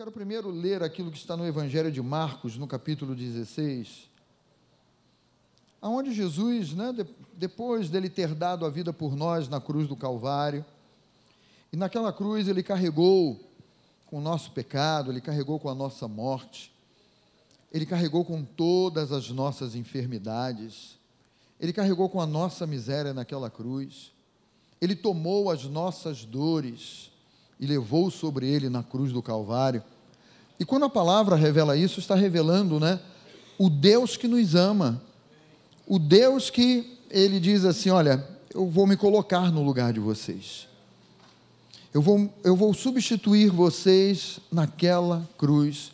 quero primeiro ler aquilo que está no Evangelho de Marcos, no capítulo 16, aonde Jesus, né, depois dele ter dado a vida por nós na cruz do Calvário, e naquela cruz ele carregou com o nosso pecado, ele carregou com a nossa morte, ele carregou com todas as nossas enfermidades, ele carregou com a nossa miséria naquela cruz, ele tomou as nossas dores, e levou sobre ele na cruz do Calvário. E quando a palavra revela isso, está revelando, né, o Deus que nos ama. O Deus que ele diz assim: "Olha, eu vou me colocar no lugar de vocês. Eu vou, eu vou substituir vocês naquela cruz,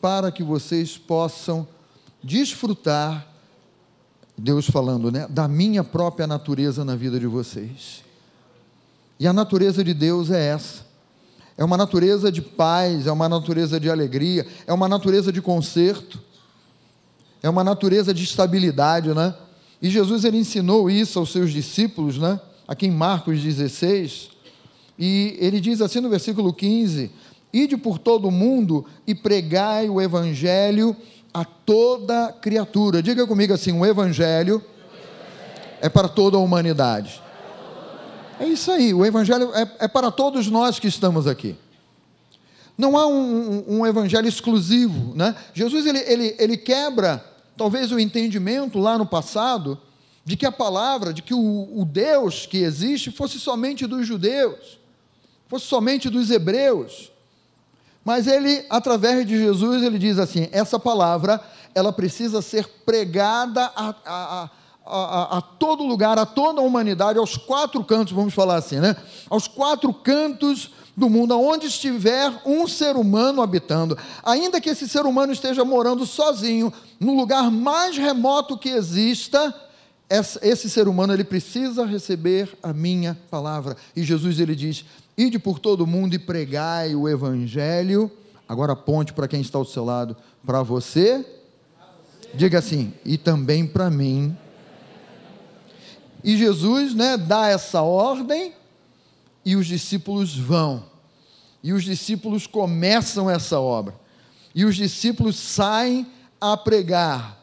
para que vocês possam desfrutar, Deus falando, né, da minha própria natureza na vida de vocês. E a natureza de Deus é essa é uma natureza de paz, é uma natureza de alegria, é uma natureza de conserto, é uma natureza de estabilidade, né? E Jesus ele ensinou isso aos seus discípulos, né? Aqui em Marcos 16, e ele diz assim no versículo 15: Ide por todo o mundo e pregai o evangelho a toda criatura. Diga comigo assim: o evangelho é para toda a humanidade. É isso aí, o Evangelho é, é para todos nós que estamos aqui. Não há um, um, um evangelho exclusivo. Né? Jesus ele, ele, ele quebra, talvez, o entendimento lá no passado, de que a palavra, de que o, o Deus que existe fosse somente dos judeus, fosse somente dos hebreus. Mas ele, através de Jesus, ele diz assim: essa palavra, ela precisa ser pregada a, a, a, a, todo lugar, a toda a humanidade, aos quatro cantos, vamos falar assim, né? Aos quatro cantos do mundo, aonde estiver um ser humano habitando, ainda que esse ser humano esteja morando sozinho, no lugar mais remoto que exista, esse ser humano ele precisa receber a minha palavra. E Jesus ele diz: "Ide por todo o mundo e pregai o evangelho". Agora ponte para quem está ao seu lado, para você. Diga assim: "E também para mim". E Jesus, né, dá essa ordem e os discípulos vão. E os discípulos começam essa obra. E os discípulos saem a pregar,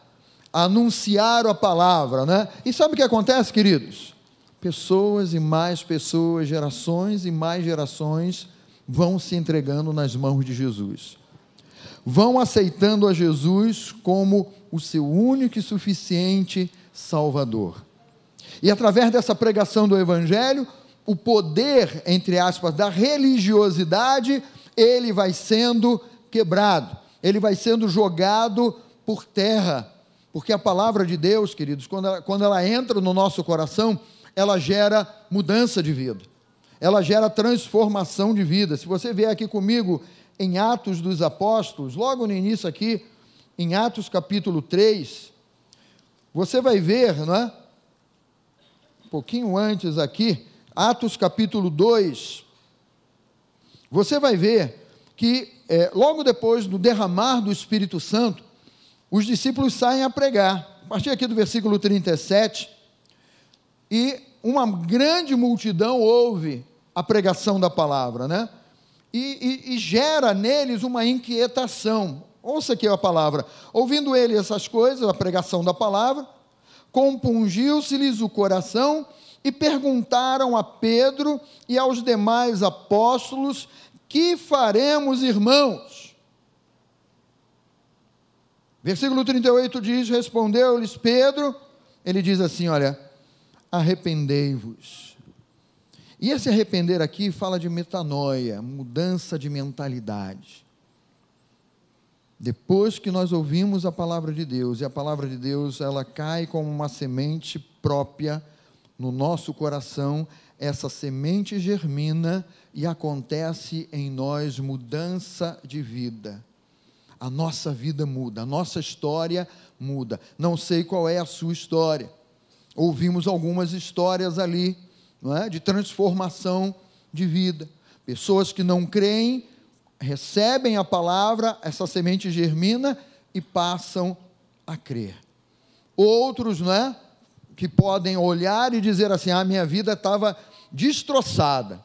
a anunciar a palavra, né? E sabe o que acontece, queridos? Pessoas e mais pessoas, gerações e mais gerações vão se entregando nas mãos de Jesus. Vão aceitando a Jesus como o seu único e suficiente Salvador. E através dessa pregação do Evangelho, o poder, entre aspas, da religiosidade, ele vai sendo quebrado, ele vai sendo jogado por terra. Porque a palavra de Deus, queridos, quando ela, quando ela entra no nosso coração, ela gera mudança de vida, ela gera transformação de vida. Se você vier aqui comigo em Atos dos Apóstolos, logo no início aqui, em Atos capítulo 3, você vai ver, não é? Pouquinho antes aqui, Atos capítulo 2, você vai ver que é, logo depois do derramar do Espírito Santo, os discípulos saem a pregar. A partir aqui do versículo 37, e uma grande multidão ouve a pregação da palavra, né? E, e, e gera neles uma inquietação. Ouça aqui a palavra. Ouvindo ele essas coisas, a pregação da palavra, compungiu-se-lhes o coração e perguntaram a Pedro e aos demais apóstolos: Que faremos, irmãos? Versículo 38 diz: Respondeu-lhes Pedro, ele diz assim: Olha, arrependei-vos. E esse arrepender aqui fala de metanoia, mudança de mentalidade. Depois que nós ouvimos a palavra de Deus, e a palavra de Deus, ela cai como uma semente própria no nosso coração, essa semente germina e acontece em nós mudança de vida. A nossa vida muda, a nossa história muda. Não sei qual é a sua história. Ouvimos algumas histórias ali, não é? De transformação de vida. Pessoas que não creem, recebem a palavra, essa semente germina e passam a crer. Outros, não é? Que podem olhar e dizer assim: "A ah, minha vida estava destroçada".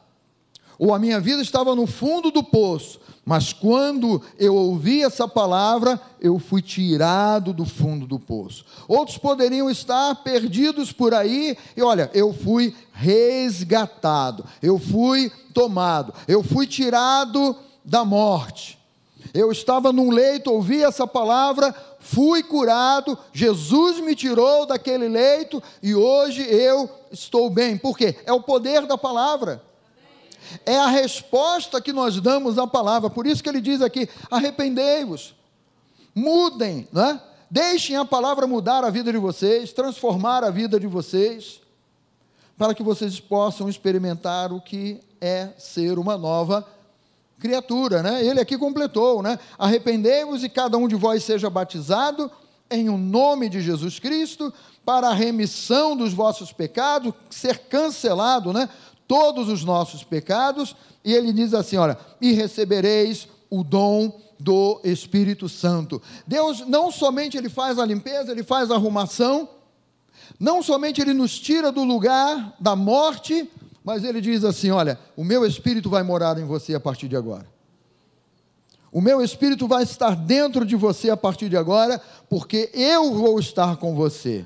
ou a minha vida estava no fundo do poço, mas quando eu ouvi essa palavra, eu fui tirado do fundo do poço. Outros poderiam estar perdidos por aí, e olha, eu fui resgatado, eu fui tomado, eu fui tirado da morte. Eu estava num leito, ouvi essa palavra, fui curado, Jesus me tirou daquele leito e hoje eu estou bem. Por quê? É o poder da palavra. É a resposta que nós damos à palavra. Por isso que ele diz aqui: arrependei-vos, mudem, né? deixem a palavra mudar a vida de vocês, transformar a vida de vocês, para que vocês possam experimentar o que é ser uma nova criatura, né? Ele aqui completou, né? Arrependei-vos e cada um de vós seja batizado em o um nome de Jesus Cristo para a remissão dos vossos pecados, ser cancelado, né? Todos os nossos pecados, e ele diz assim, olha, e recebereis o dom do Espírito Santo. Deus não somente ele faz a limpeza, ele faz a arrumação, não somente ele nos tira do lugar da morte, mas ele diz assim: Olha, o meu espírito vai morar em você a partir de agora. O meu espírito vai estar dentro de você a partir de agora, porque eu vou estar com você.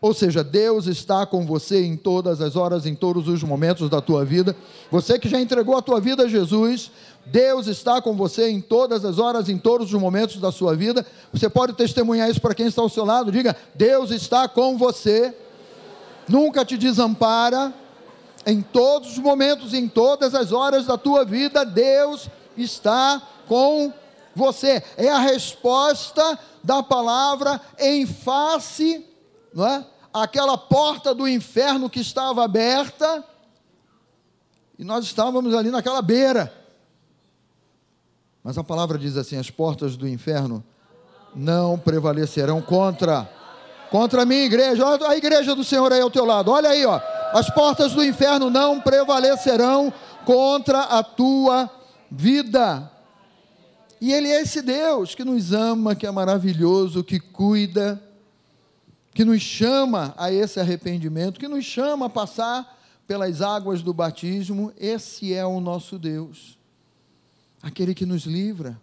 Ou seja, Deus está com você em todas as horas, em todos os momentos da tua vida. Você que já entregou a tua vida a Jesus, Deus está com você em todas as horas, em todos os momentos da sua vida. Você pode testemunhar isso para quem está ao seu lado. Diga: Deus está com você, nunca te desampara em todos os momentos, em todas as horas da tua vida, Deus está com você. É a resposta da palavra em face, não é? Aquela porta do inferno que estava aberta, e nós estávamos ali naquela beira. Mas a palavra diz assim: as portas do inferno não prevalecerão contra contra a minha igreja. Olha a igreja do Senhor aí ao teu lado. Olha aí, ó. As portas do inferno não prevalecerão contra a tua vida. E Ele é esse Deus que nos ama, que é maravilhoso, que cuida, que nos chama a esse arrependimento, que nos chama a passar pelas águas do batismo. Esse é o nosso Deus, aquele que nos livra,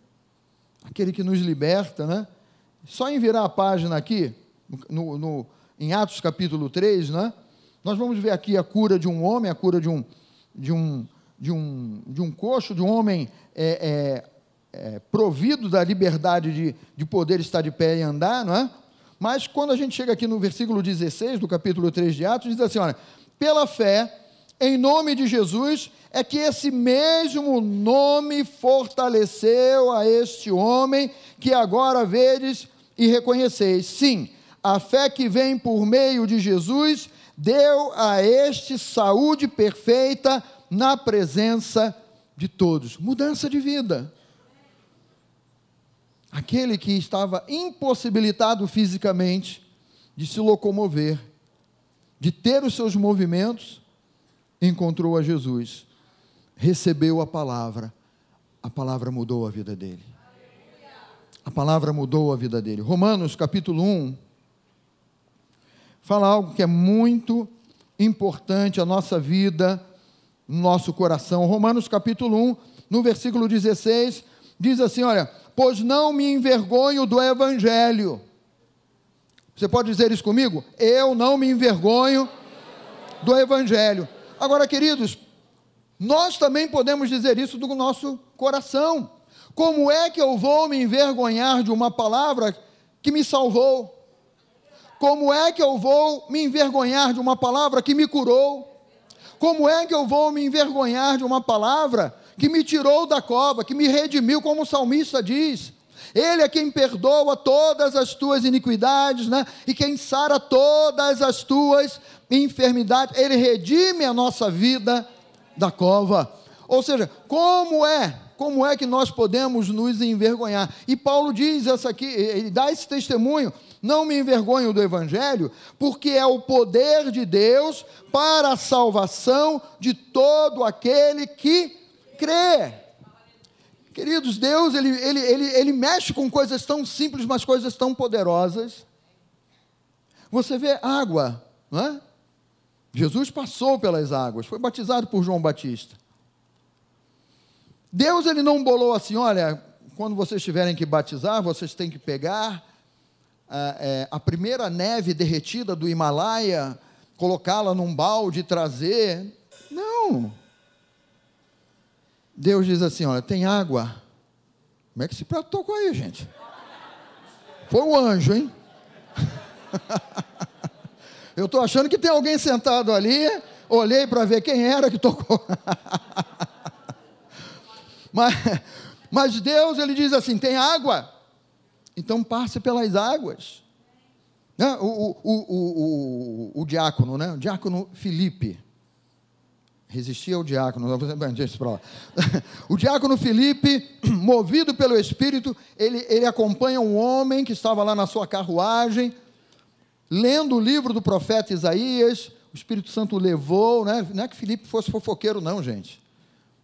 aquele que nos liberta, né? Só em virar a página aqui, no, no, em Atos capítulo 3, né? Nós vamos ver aqui a cura de um homem, a cura de um, de um, de um, de um coxo, de um homem é, é, é, provido da liberdade de, de poder estar de pé e andar, não é? Mas quando a gente chega aqui no versículo 16 do capítulo 3 de Atos, diz assim: olha, pela fé, em nome de Jesus, é que esse mesmo nome fortaleceu a este homem que agora vedes e reconheceis. Sim, a fé que vem por meio de Jesus deu a este saúde perfeita na presença de todos. Mudança de vida. Aquele que estava impossibilitado fisicamente de se locomover, de ter os seus movimentos, encontrou a Jesus, recebeu a palavra, a palavra mudou a vida dele. A palavra mudou a vida dele. Romanos capítulo 1, fala algo que é muito importante a nossa vida, nosso coração. Romanos capítulo 1, no versículo 16, diz assim: Olha, pois não me envergonho do evangelho. Você pode dizer isso comigo? Eu não me envergonho do evangelho. Agora, queridos, nós também podemos dizer isso do nosso coração. Como é que eu vou me envergonhar de uma palavra que me salvou? Como é que eu vou me envergonhar de uma palavra que me curou? Como é que eu vou me envergonhar de uma palavra que me tirou da cova, que me redimiu, como o salmista diz? Ele é quem perdoa todas as tuas iniquidades, né? E quem sara todas as tuas enfermidades. Ele redime a nossa vida da cova. Ou seja, como é como é que nós podemos nos envergonhar? E Paulo diz essa aqui, ele dá esse testemunho, não me envergonho do evangelho, porque é o poder de Deus para a salvação de todo aquele que crê. Queridos, Deus, ele, ele, ele, ele mexe com coisas tão simples, mas coisas tão poderosas. Você vê água, não é? Jesus passou pelas águas, foi batizado por João Batista. Deus ele não bolou assim, olha, quando vocês tiverem que batizar, vocês têm que pegar a, é, a primeira neve derretida do Himalaia, colocá-la num balde e trazer. Não. Deus diz assim: olha, tem água. Como é que esse prato tocou aí, gente? Foi o anjo, hein? Eu estou achando que tem alguém sentado ali. Olhei para ver quem era que tocou. mas, mas Deus, ele diz assim: tem água, então passe pelas águas. Né? O, o, o, o, diácono, né? o diácono Felipe, resistia ao diácono, o diácono Felipe, movido pelo Espírito, ele, ele acompanha um homem que estava lá na sua carruagem, lendo o livro do profeta Isaías, o Espírito Santo levou, né? não é que Felipe fosse fofoqueiro, não, gente.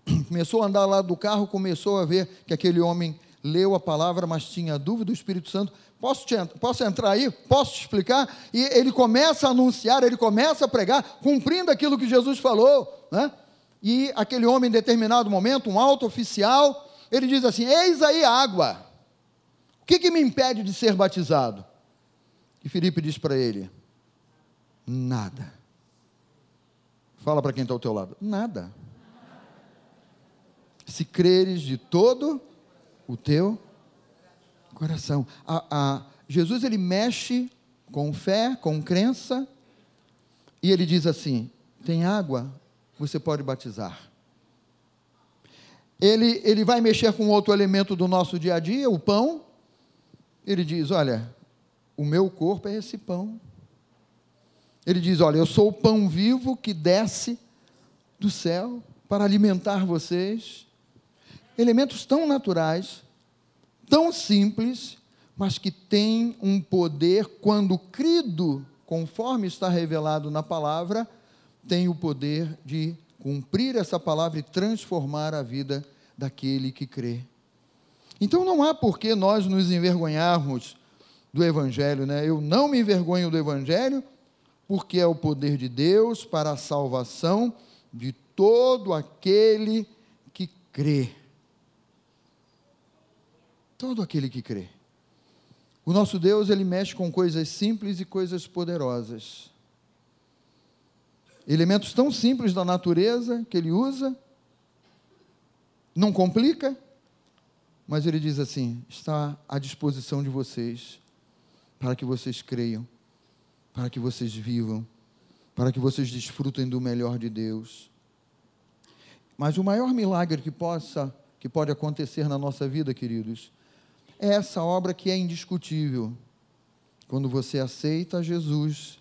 Começou a andar lá do carro, começou a ver que aquele homem leu a palavra, mas tinha dúvida, o Espírito Santo, posso, te, posso entrar aí? Posso te explicar? E ele começa a anunciar, ele começa a pregar, cumprindo aquilo que Jesus falou, né? E aquele homem, em determinado momento, um alto oficial, ele diz assim: Eis aí água, o que, que me impede de ser batizado? E Filipe diz para ele: Nada. Fala para quem está ao teu lado: Nada. Se creres de todo o teu coração. A, a, Jesus ele mexe com fé, com crença, e ele diz assim: tem água, você pode batizar. Ele, ele vai mexer com outro elemento do nosso dia a dia, o pão. Ele diz: Olha, o meu corpo é esse pão. Ele diz: Olha, eu sou o pão vivo que desce do céu para alimentar vocês elementos tão naturais, tão simples, mas que têm um poder, quando crido, conforme está revelado na palavra, tem o poder de cumprir essa palavra e transformar a vida daquele que crê. Então não há por que nós nos envergonharmos do Evangelho, né? Eu não me envergonho do Evangelho, porque é o poder de Deus para a salvação de todo aquele que crê todo aquele que crê. O nosso Deus, ele mexe com coisas simples e coisas poderosas. Elementos tão simples da natureza que ele usa, não complica, mas ele diz assim: está à disposição de vocês, para que vocês creiam, para que vocês vivam, para que vocês desfrutem do melhor de Deus. Mas o maior milagre que possa, que pode acontecer na nossa vida, queridos, é essa obra que é indiscutível. Quando você aceita Jesus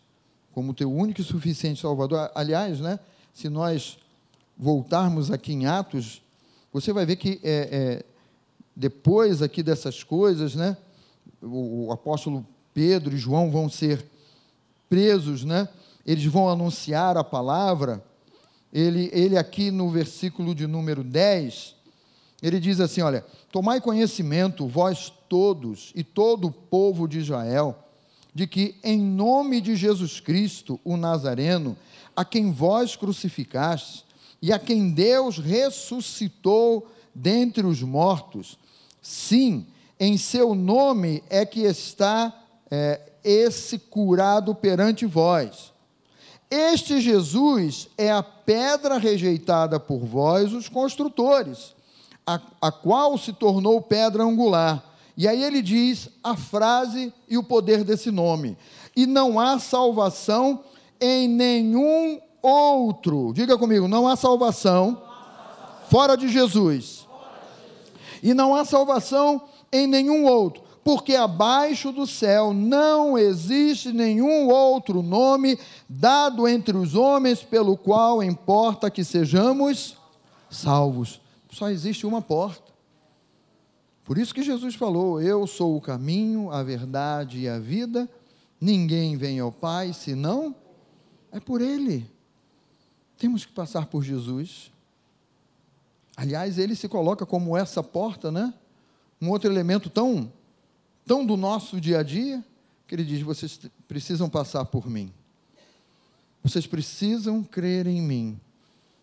como teu único e suficiente Salvador. Aliás, né, se nós voltarmos aqui em Atos, você vai ver que é, é, depois aqui dessas coisas, né, o, o apóstolo Pedro e João vão ser presos, né? Eles vão anunciar a palavra. Ele, ele aqui no versículo de número 10, ele diz assim: Olha, tomai conhecimento, vós todos e todo o povo de Israel, de que, em nome de Jesus Cristo, o Nazareno, a quem vós crucificaste e a quem Deus ressuscitou dentre os mortos, sim, em seu nome é que está é, esse curado perante vós. Este Jesus é a pedra rejeitada por vós, os construtores a, a qual se tornou pedra angular. E aí ele diz a frase e o poder desse nome. E não há salvação em nenhum outro. Diga comigo, não há salvação fora de Jesus. E não há salvação em nenhum outro, porque abaixo do céu não existe nenhum outro nome dado entre os homens pelo qual importa que sejamos salvos só existe uma porta. Por isso que Jesus falou: Eu sou o caminho, a verdade e a vida. Ninguém vem ao Pai senão é por Ele. Temos que passar por Jesus. Aliás, ele se coloca como essa porta, né? Um outro elemento tão, tão do nosso dia a dia, que ele diz: vocês precisam passar por mim. Vocês precisam crer em mim.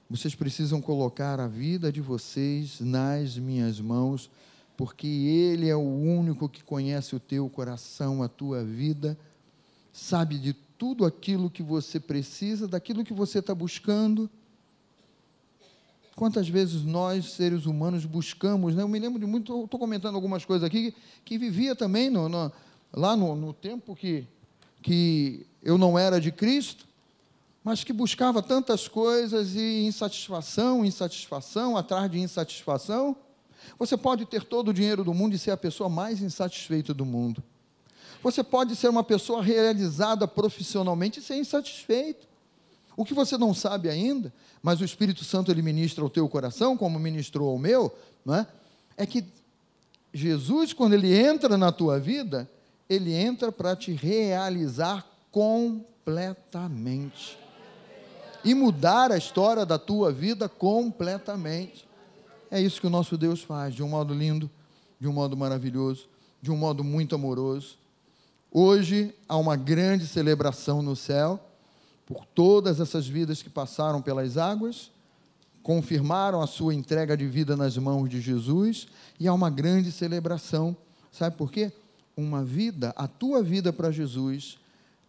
Vocês precisam colocar a vida de vocês nas minhas mãos, porque Ele é o único que conhece o teu coração, a tua vida, sabe de tudo aquilo que você precisa, daquilo que você está buscando. Quantas vezes nós, seres humanos, buscamos, né? eu me lembro de muito, estou comentando algumas coisas aqui, que, que vivia também no, no, lá no, no tempo que, que eu não era de Cristo, mas que buscava tantas coisas e insatisfação, insatisfação, atrás de insatisfação. Você pode ter todo o dinheiro do mundo e ser a pessoa mais insatisfeita do mundo. Você pode ser uma pessoa realizada profissionalmente e ser insatisfeito. O que você não sabe ainda, mas o Espírito Santo ele ministra ao teu coração, como ministrou ao meu, não é? é que Jesus, quando ele entra na tua vida, ele entra para te realizar completamente e mudar a história da tua vida completamente. É isso que o nosso Deus faz, de um modo lindo, de um modo maravilhoso, de um modo muito amoroso. Hoje há uma grande celebração no céu por todas essas vidas que passaram pelas águas, confirmaram a sua entrega de vida nas mãos de Jesus, e há uma grande celebração. Sabe por quê? Uma vida, a tua vida para Jesus,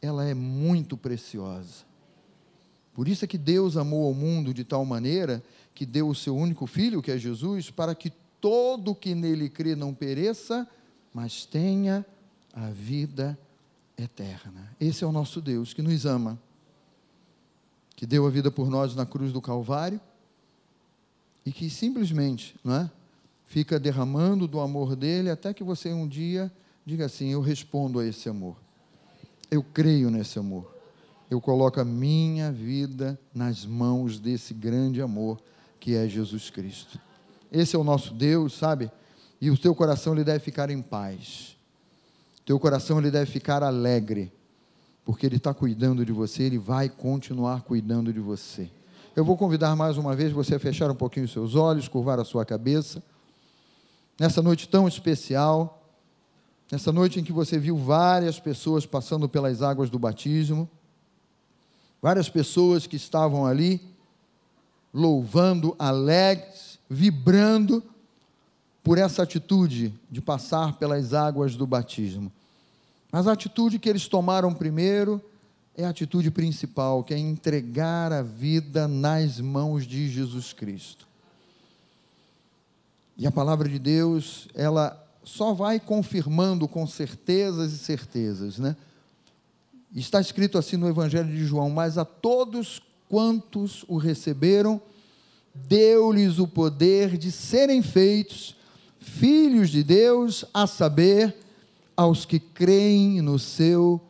ela é muito preciosa. Por isso é que Deus amou ao mundo de tal maneira que deu o seu único filho, que é Jesus, para que todo que nele crê não pereça, mas tenha a vida eterna. Esse é o nosso Deus que nos ama, que deu a vida por nós na cruz do Calvário e que simplesmente, não é? Fica derramando do amor dele até que você um dia diga assim: Eu respondo a esse amor. Eu creio nesse amor. Eu coloco a minha vida nas mãos desse grande amor que é Jesus Cristo. Esse é o nosso Deus, sabe? E o teu coração ele deve ficar em paz. Teu coração ele deve ficar alegre, porque ele está cuidando de você, ele vai continuar cuidando de você. Eu vou convidar mais uma vez você a fechar um pouquinho os seus olhos, curvar a sua cabeça. Nessa noite tão especial, nessa noite em que você viu várias pessoas passando pelas águas do batismo, várias pessoas que estavam ali louvando, alegres, vibrando, por essa atitude de passar pelas águas do batismo. Mas a atitude que eles tomaram primeiro é a atitude principal, que é entregar a vida nas mãos de Jesus Cristo. E a palavra de Deus, ela só vai confirmando com certezas e certezas, né? Está escrito assim no Evangelho de João: Mas a todos quantos o receberam, deu-lhes o poder de serem feitos filhos de Deus, a saber, aos que creem no seu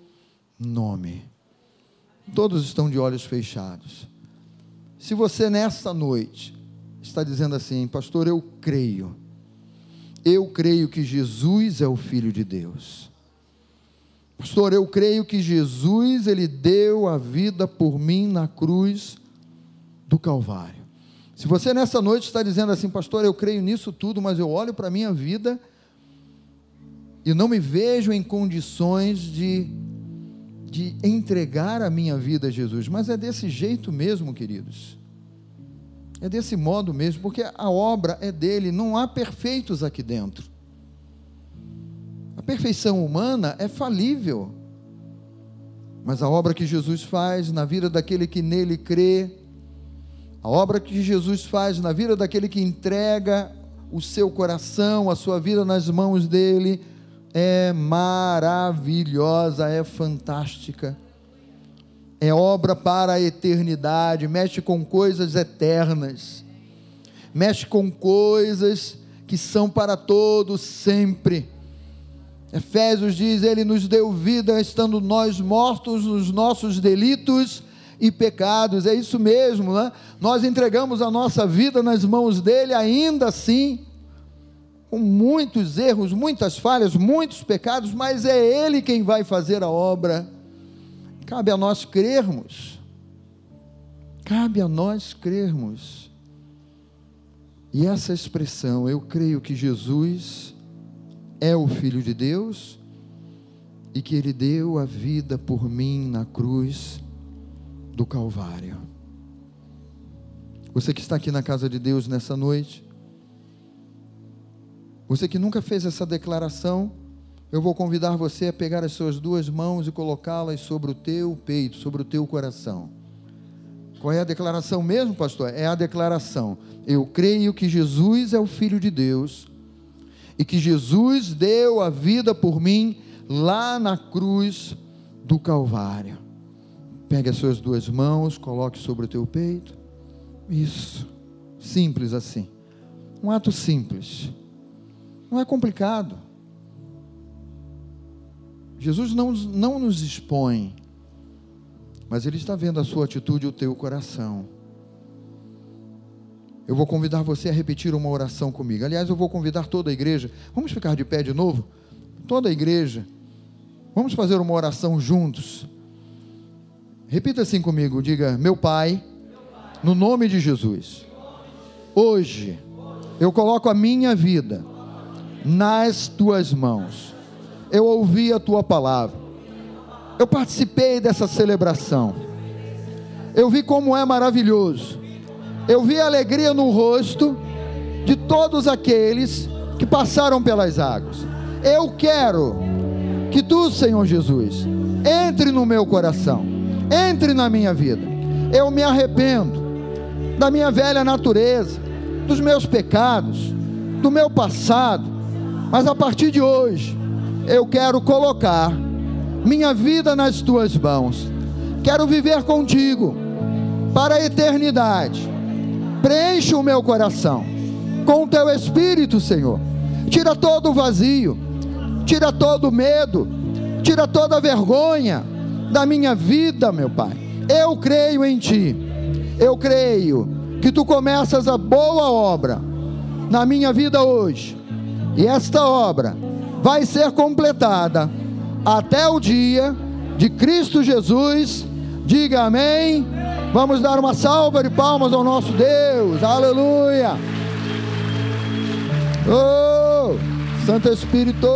nome. Todos estão de olhos fechados. Se você nesta noite está dizendo assim, pastor, eu creio, eu creio que Jesus é o Filho de Deus. Pastor, eu creio que Jesus, ele deu a vida por mim na cruz do Calvário. Se você nessa noite está dizendo assim, pastor, eu creio nisso tudo, mas eu olho para a minha vida e não me vejo em condições de, de entregar a minha vida a Jesus. Mas é desse jeito mesmo, queridos. É desse modo mesmo, porque a obra é dele, não há perfeitos aqui dentro. Perfeição humana é falível. Mas a obra que Jesus faz na vida daquele que nele crê, a obra que Jesus faz na vida daquele que entrega o seu coração, a sua vida nas mãos dele, é maravilhosa, é fantástica. É obra para a eternidade, mexe com coisas eternas, mexe com coisas que são para todos sempre. Efésios diz: Ele nos deu vida estando nós mortos nos nossos delitos e pecados. É isso mesmo, né? Nós entregamos a nossa vida nas mãos dele, ainda assim, com muitos erros, muitas falhas, muitos pecados, mas é ele quem vai fazer a obra. Cabe a nós crermos. Cabe a nós crermos. E essa expressão, eu creio que Jesus é o Filho de Deus e que Ele deu a vida por mim na cruz do Calvário. Você que está aqui na casa de Deus nessa noite, você que nunca fez essa declaração, eu vou convidar você a pegar as suas duas mãos e colocá-las sobre o teu peito, sobre o teu coração. Qual é a declaração mesmo, pastor? É a declaração: eu creio que Jesus é o Filho de Deus e que Jesus deu a vida por mim lá na cruz do Calvário. Pegue as suas duas mãos, coloque sobre o teu peito. Isso. Simples assim. Um ato simples. Não é complicado. Jesus não, não nos expõe, mas Ele está vendo a sua atitude e o teu coração. Eu vou convidar você a repetir uma oração comigo. Aliás, eu vou convidar toda a igreja. Vamos ficar de pé de novo? Toda a igreja. Vamos fazer uma oração juntos. Repita assim comigo: diga, meu Pai, no nome de Jesus, hoje eu coloco a minha vida nas tuas mãos eu ouvi a tua palavra, eu participei dessa celebração, eu vi como é maravilhoso, eu vi alegria no rosto de todos aqueles que passaram pelas águas. Eu quero que tu, Senhor Jesus, entre no meu coração, entre na minha vida. Eu me arrependo da minha velha natureza, dos meus pecados, do meu passado, mas a partir de hoje, eu quero colocar minha vida nas tuas mãos. Quero viver contigo para a eternidade. Preenche o meu coração com o teu espírito, Senhor. Tira todo o vazio, tira todo o medo, tira toda a vergonha da minha vida, meu Pai. Eu creio em ti. Eu creio que tu começas a boa obra na minha vida hoje. E esta obra vai ser completada até o dia de Cristo Jesus. Diga amém. Vamos dar uma salva de palmas ao nosso Deus. Aleluia. Oh, Santo Espírito.